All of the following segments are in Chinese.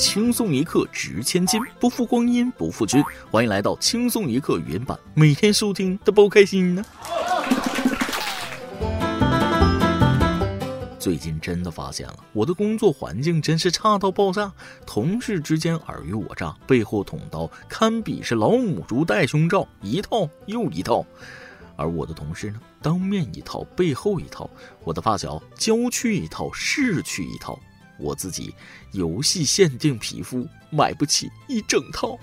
轻松一刻值千金，不负光阴不负君。欢迎来到轻松一刻语音版，每天收听都不开心呢。最近真的发现了，我的工作环境真是差到爆炸，同事之间尔虞我诈，背后捅刀，堪比是老母猪戴胸罩，一套又一套。而我的同事呢，当面一套，背后一套；我的发小郊区一套，市区一套；我自己游戏限定皮肤，买不起一整套。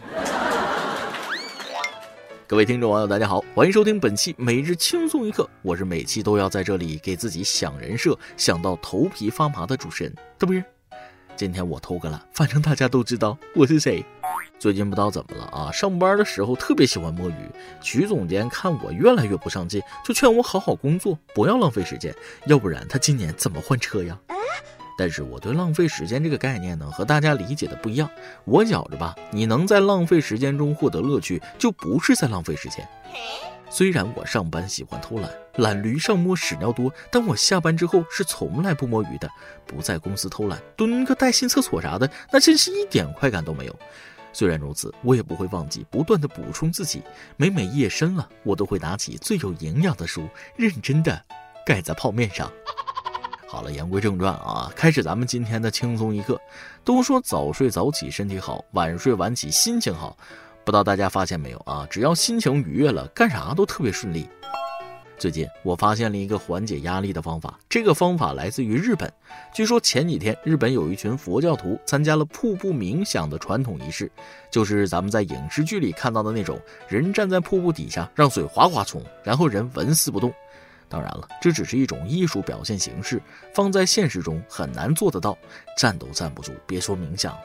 各位听众网友，大家好，欢迎收听本期每日轻松一刻，我是每期都要在这里给自己想人设，想到头皮发麻的主持人，对不是？今天我偷个懒，反正大家都知道我是谁。最近不知道怎么了啊，上班的时候特别喜欢摸鱼。曲总监看我越来越不上进，就劝我好好工作，不要浪费时间，要不然他今年怎么换车呀？但是我对浪费时间这个概念呢，和大家理解的不一样。我觉着吧，你能在浪费时间中获得乐趣，就不是在浪费时间。虽然我上班喜欢偷懒，懒驴上摸屎尿多，但我下班之后是从来不摸鱼的，不在公司偷懒，蹲个带薪厕所啥的，那真是一点快感都没有。虽然如此，我也不会忘记不断的补充自己。每每夜深了，我都会拿起最有营养的书，认真的盖在泡面上。好了，言归正传啊，开始咱们今天的轻松一刻。都说早睡早起身体好，晚睡晚起心情好。不知道大家发现没有啊？只要心情愉悦了，干啥都特别顺利。最近我发现了一个缓解压力的方法，这个方法来自于日本。据说前几天日本有一群佛教徒参加了瀑布冥想的传统仪式，就是咱们在影视剧里看到的那种人站在瀑布底下，让水哗哗冲，然后人纹丝不动。当然了，这只是一种艺术表现形式，放在现实中很难做得到，站都站不住，别说冥想了。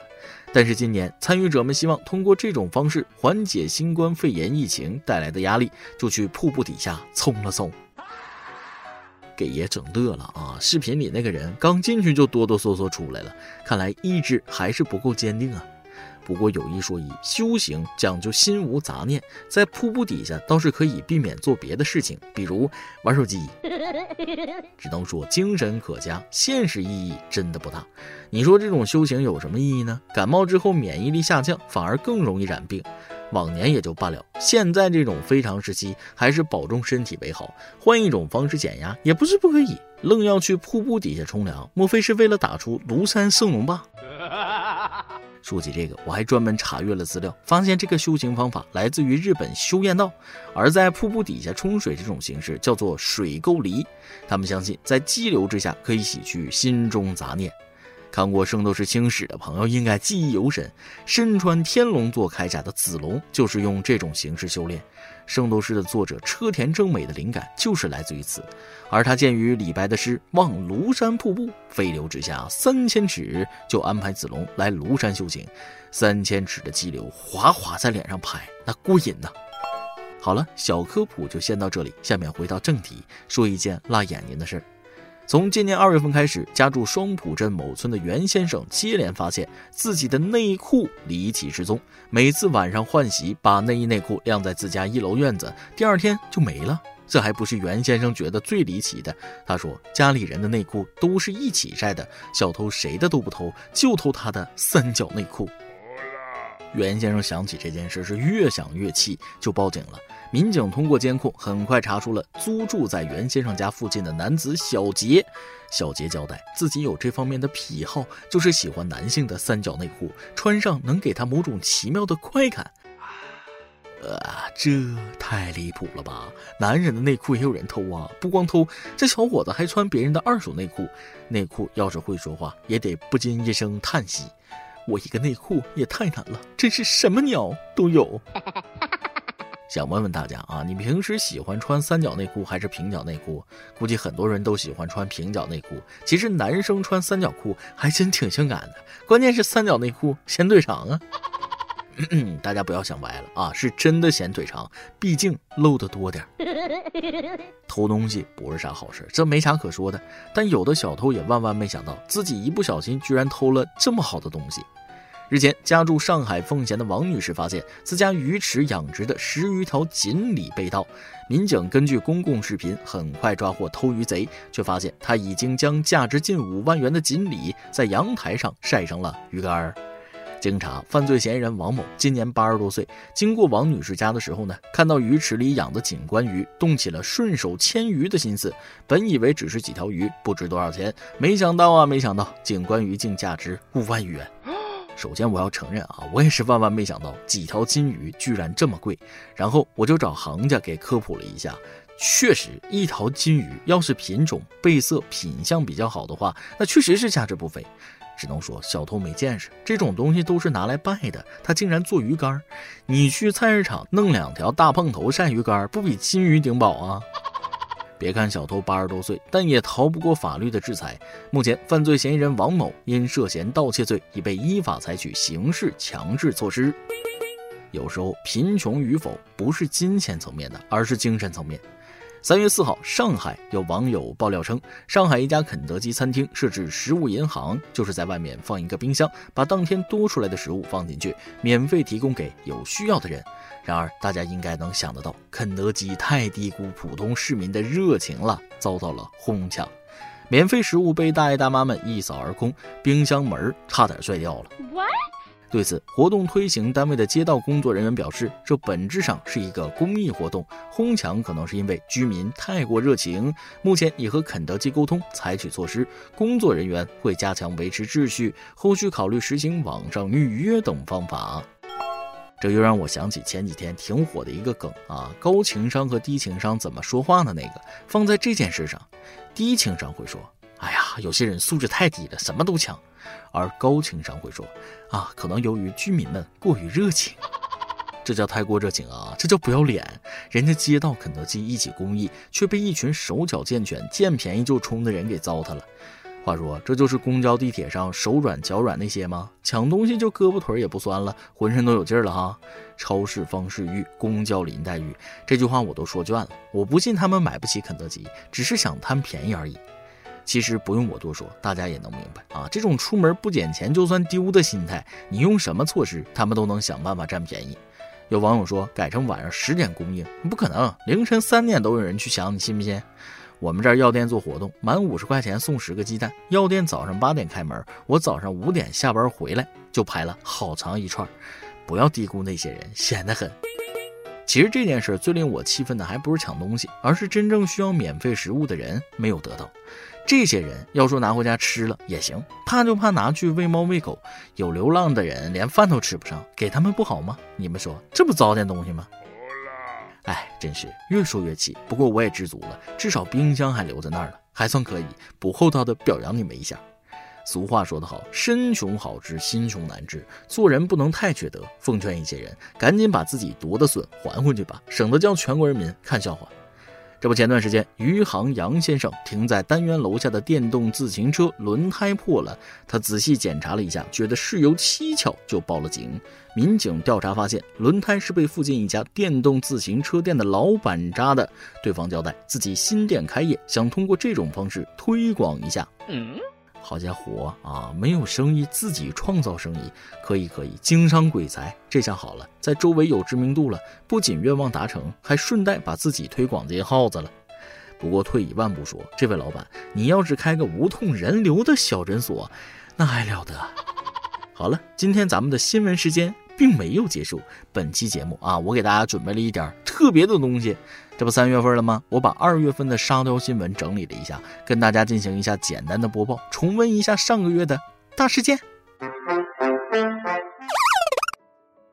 但是今年参与者们希望通过这种方式缓解新冠肺炎疫情带来的压力，就去瀑布底下冲了冲，给爷整乐了啊！视频里那个人刚进去就哆哆嗦嗦出来了，看来意志还是不够坚定啊。不过有一说一，修行讲究心无杂念，在瀑布底下倒是可以避免做别的事情，比如玩手机。只能说精神可嘉，现实意义真的不大。你说这种修行有什么意义呢？感冒之后免疫力下降，反而更容易染病。往年也就罢了，现在这种非常时期，还是保重身体为好。换一种方式减压也不是不可以，愣要去瀑布底下冲凉，莫非是为了打出庐山圣龙吧？说起这个，我还专门查阅了资料，发现这个修行方法来自于日本修验道，而在瀑布底下冲水这种形式叫做水沟离。他们相信，在激流之下可以洗去心中杂念。看过《圣斗士星矢》的朋友应该记忆犹深，身穿天龙座铠甲的子龙就是用这种形式修炼。《圣斗士》的作者车田正美的灵感就是来自于此，而他鉴于李白的诗“望庐山瀑布，飞流直下三千尺”，就安排子龙来庐山修行。三千尺的激流哗哗在脸上拍，那过瘾呐！好了，小科普就先到这里，下面回到正题，说一件辣眼睛的事儿。从今年二月份开始，家住双浦镇某村的袁先生接连发现自己的内裤离奇失踪。每次晚上换洗，把内衣内裤晾在自家一楼院子，第二天就没了。这还不是袁先生觉得最离奇的。他说，家里人的内裤都是一起晒的，小偷谁的都不偷，就偷他的三角内裤。袁先生想起这件事是越想越气，就报警了。民警通过监控很快查出了租住在袁先生家附近的男子小杰。小杰交代自己有这方面的癖好，就是喜欢男性的三角内裤，穿上能给他某种奇妙的快感。呃，这太离谱了吧！男人的内裤也有人偷啊！不光偷，这小伙子还穿别人的二手内裤。内裤要是会说话，也得不禁一声叹息。我一个内裤也太难了，真是什么鸟都有。想问问大家啊，你平时喜欢穿三角内裤还是平角内裤？估计很多人都喜欢穿平角内裤。其实男生穿三角裤还真挺性感的，关键是三角内裤显腿长啊。大家不要想歪了啊，是真的显腿长，毕竟露的多点儿。偷东西不是啥好事，这没啥可说的。但有的小偷也万万没想到，自己一不小心居然偷了这么好的东西。日前，家住上海奉贤的王女士发现自家鱼池养殖的十余条锦鲤被盗。民警根据公共视频很快抓获偷鱼贼，却发现他已经将价值近五万元的锦鲤在阳台上晒成了鱼干儿。经查，犯罪嫌疑人王某今年八十多岁，经过王女士家的时候呢，看到鱼池里养的景观鱼，动起了顺手牵鱼的心思。本以为只是几条鱼，不值多少钱，没想到啊，没想到景观鱼竟价值五万余元。首先我要承认啊，我也是万万没想到几条金鱼居然这么贵。然后我就找行家给科普了一下，确实一条金鱼要是品种、背色、品相比较好的话，那确实是价值不菲。只能说小偷没见识，这种东西都是拿来拜的，他竟然做鱼干你去菜市场弄两条大胖头鳝鱼干不比金鱼顶饱啊？别看小偷八十多岁，但也逃不过法律的制裁。目前，犯罪嫌疑人王某因涉嫌盗窃罪，已被依法采取刑事强制措施。有时候，贫穷与否不是金钱层面的，而是精神层面。三月四号，上海有网友爆料称，上海一家肯德基餐厅设置食物银行，就是在外面放一个冰箱，把当天多出来的食物放进去，免费提供给有需要的人。然而，大家应该能想得到，肯德基太低估普通市民的热情了，遭到了哄抢，免费食物被大爷大妈们一扫而空，冰箱门差点摔掉了。对此，活动推行单位的街道工作人员表示，这本质上是一个公益活动，哄抢可能是因为居民太过热情。目前已和肯德基沟通，采取措施，工作人员会加强维持秩序，后续考虑实行网上预约等方法。这又让我想起前几天挺火的一个梗啊，高情商和低情商怎么说话呢？那个放在这件事上，低情商会说。哎呀，有些人素质太低了，什么都抢；而高情商会说，啊，可能由于居民们过于热情，这叫太过热情啊，这叫不要脸。人家街道肯德基一起公益，却被一群手脚健全、见便宜就冲的人给糟蹋了。话说，这就是公交、地铁上手软脚软那些吗？抢东西就胳膊腿也不酸了，浑身都有劲儿了哈。超市方世玉，公交林黛玉，这句话我都说倦了。我不信他们买不起肯德基，只是想贪便宜而已。其实不用我多说，大家也能明白啊！这种出门不捡钱就算丢的心态，你用什么措施，他们都能想办法占便宜。有网友说改成晚上十点供应，不可能，凌晨三点都有人去抢，你信不信？我们这儿药店做活动，满五十块钱送十个鸡蛋。药店早上八点开门，我早上五点下班回来就排了好长一串。不要低估那些人，闲得很。其实这件事最令我气愤的还不是抢东西，而是真正需要免费食物的人没有得到。这些人要说拿回家吃了也行，怕就怕拿去喂猫喂狗。有流浪的人连饭都吃不上，给他们不好吗？你们说这不糟践东西吗？哎，真是越说越气。不过我也知足了，至少冰箱还留在那儿了，还算可以不厚道的表扬你们一下。俗话说得好，身穷好治，心穷难治。做人不能太缺德。奉劝一些人，赶紧把自己夺的笋还回去吧，省得叫全国人民看笑话。这不，前段时间，余杭杨先生停在单元楼下的电动自行车轮胎破了，他仔细检查了一下，觉得事有蹊跷，就报了警。民警调查发现，轮胎是被附近一家电动自行车店的老板扎的。对方交代，自己新店开业，想通过这种方式推广一下。嗯。好家伙啊！没有生意，自己创造生意，可以可以，经商鬼才。这下好了，在周围有知名度了，不仅愿望达成，还顺带把自己推广进号子了。不过退一万步说，这位老板，你要是开个无痛人流的小诊所，那还了得？好了，今天咱们的新闻时间。并没有结束。本期节目啊，我给大家准备了一点特别的东西。这不三月份了吗？我把二月份的沙雕新闻整理了一下，跟大家进行一下简单的播报，重温一下上个月的大事件。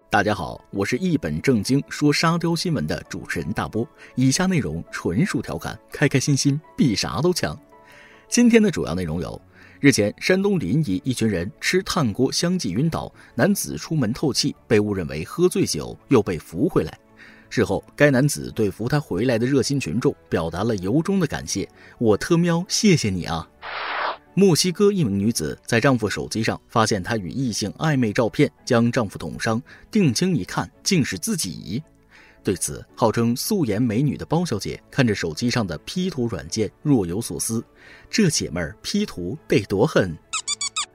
大家好，我是一本正经说沙雕新闻的主持人大波。以下内容纯属调侃，开开心心比啥都强。今天的主要内容有。日前，山东临沂一群人吃炭锅相继晕倒，男子出门透气，被误认为喝醉酒，又被扶回来。事后，该男子对扶他回来的热心群众表达了由衷的感谢：“我特喵，谢谢你啊！”墨西哥一名女子在丈夫手机上发现他与异性暧昧照片，将丈夫捅伤，定睛一看，竟是自己。对此，号称素颜美女的包小姐看着手机上的 P 图软件，若有所思。这姐们儿 P 图得多狠！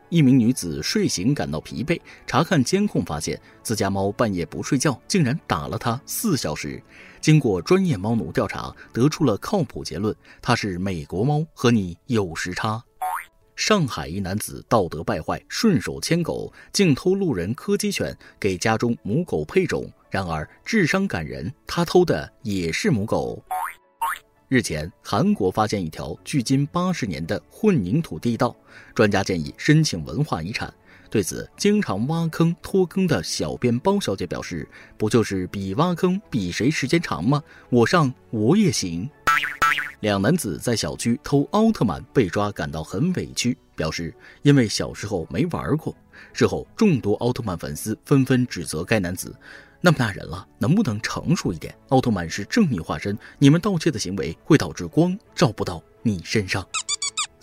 一名女子睡醒感到疲惫，查看监控发现自家猫半夜不睡觉，竟然打了她四小时。经过专业猫奴调查，得出了靠谱结论：它是美国猫，和你有时差。上海一男子道德败坏，顺手牵狗，竟偷路人柯基犬给家中母狗配种。然而智商感人，他偷的也是母狗。日前，韩国发现一条距今八十年的混凝土地道，专家建议申请文化遗产。对此，经常挖坑拖坑的小编包小姐表示：“不就是比挖坑比谁时间长吗？我上我也行。”两男子在小区偷奥特曼被抓，感到很委屈，表示因为小时候没玩过。事后，众多奥特曼粉丝纷纷指责该男子。那么大人了，能不能成熟一点？奥特曼是正义化身，你们盗窃的行为会导致光照不到你身上。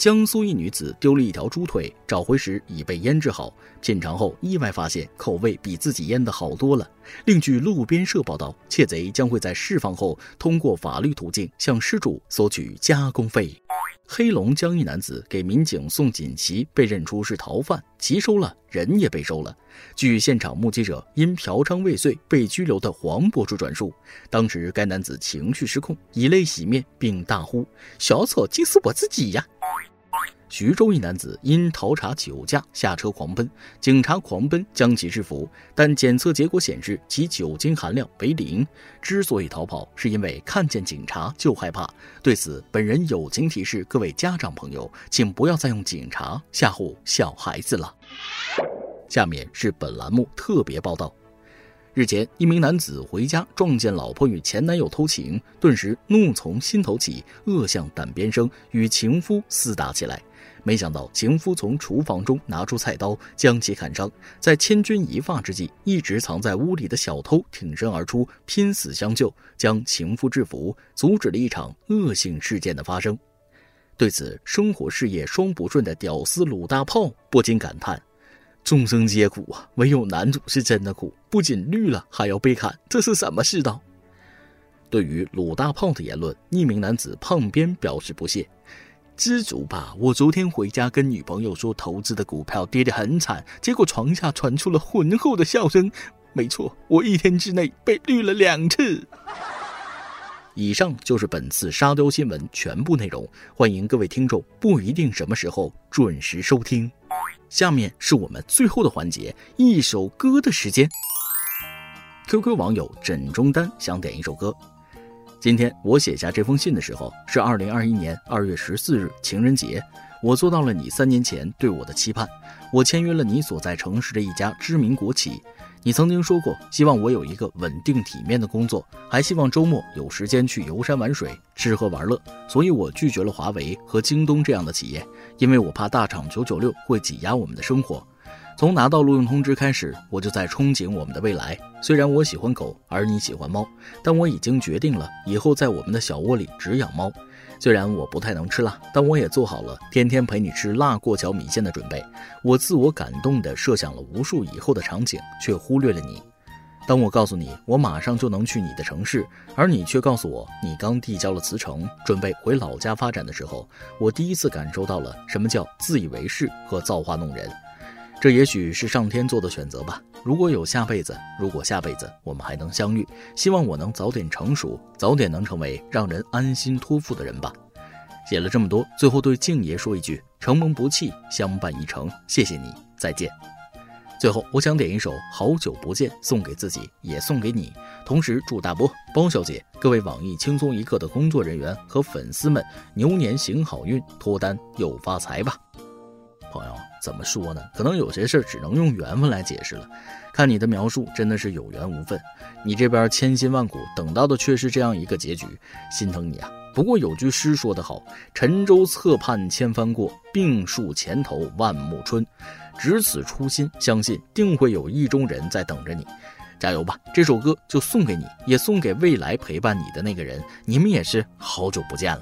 江苏一女子丢了一条猪腿，找回时已被腌制好，品尝后意外发现口味比自己腌的好多了。另据路边社报道，窃贼将会在释放后通过法律途径向失主索取加工费。黑龙江一男子给民警送锦旗，被认出是逃犯，旗收了，人也被收了。据现场目击者因嫖娼未遂被拘留的黄博主转述，当时该男子情绪失控，以泪洗面，并大呼：“小丑竟是我自己呀！”徐州一男子因逃查酒驾下车狂奔，警察狂奔将其制服，但检测结果显示其酒精含量为零。之所以逃跑，是因为看见警察就害怕。对此，本人友情提示各位家长朋友，请不要再用警察吓唬小孩子了。下面是本栏目特别报道。日前，一名男子回家撞见老婆与前男友偷情，顿时怒从心头起，恶向胆边生，与情夫厮打起来。没想到情夫从厨房中拿出菜刀将其砍伤，在千钧一发之际，一直藏在屋里的小偷挺身而出，拼死相救，将情夫制服，阻止了一场恶性事件的发生。对此，生活事业双不顺的屌丝鲁大炮不禁感叹：“众生皆苦啊，唯有男主是真的苦，不仅绿了还要被砍，这是什么世道？”对于鲁大炮的言论，匿名男子胖边表示不屑。知足吧！我昨天回家跟女朋友说，投资的股票跌得很惨，结果床下传出了浑厚的笑声。没错，我一天之内被绿了两次。以上就是本次沙雕新闻全部内容，欢迎各位听众不一定什么时候准时收听。下面是我们最后的环节，一首歌的时间。QQ 网友枕中丹想点一首歌。今天我写下这封信的时候是二零二一年二月十四日情人节，我做到了你三年前对我的期盼，我签约了你所在城市的一家知名国企。你曾经说过希望我有一个稳定体面的工作，还希望周末有时间去游山玩水、吃喝玩乐，所以我拒绝了华为和京东这样的企业，因为我怕大厂九九六会挤压我们的生活。从拿到录用通知开始，我就在憧憬我们的未来。虽然我喜欢狗，而你喜欢猫，但我已经决定了，以后在我们的小窝里只养猫。虽然我不太能吃辣，但我也做好了天天陪你吃辣过桥米线的准备。我自我感动地设想了无数以后的场景，却忽略了你。当我告诉你我马上就能去你的城市，而你却告诉我你刚递交了辞呈，准备回老家发展的时候，我第一次感受到了什么叫自以为是和造化弄人。这也许是上天做的选择吧。如果有下辈子，如果下辈子我们还能相遇，希望我能早点成熟，早点能成为让人安心托付的人吧。写了这么多，最后对静爷说一句：承蒙不弃，相伴一程，谢谢你，再见。最后，我想点一首《好久不见》，送给自己，也送给你。同时祝大波、包小姐、各位网易轻松一刻的工作人员和粉丝们牛年行好运，脱单又发财吧。怎么说呢？可能有些事儿只能用缘分来解释了。看你的描述，真的是有缘无分。你这边千辛万苦等到的却是这样一个结局，心疼你啊。不过有句诗说得好：“沉舟侧畔千帆过，病树前头万木春。”只此初心，相信定会有意中人在等着你。加油吧！这首歌就送给你，也送给未来陪伴你的那个人。你们也是好久不见了。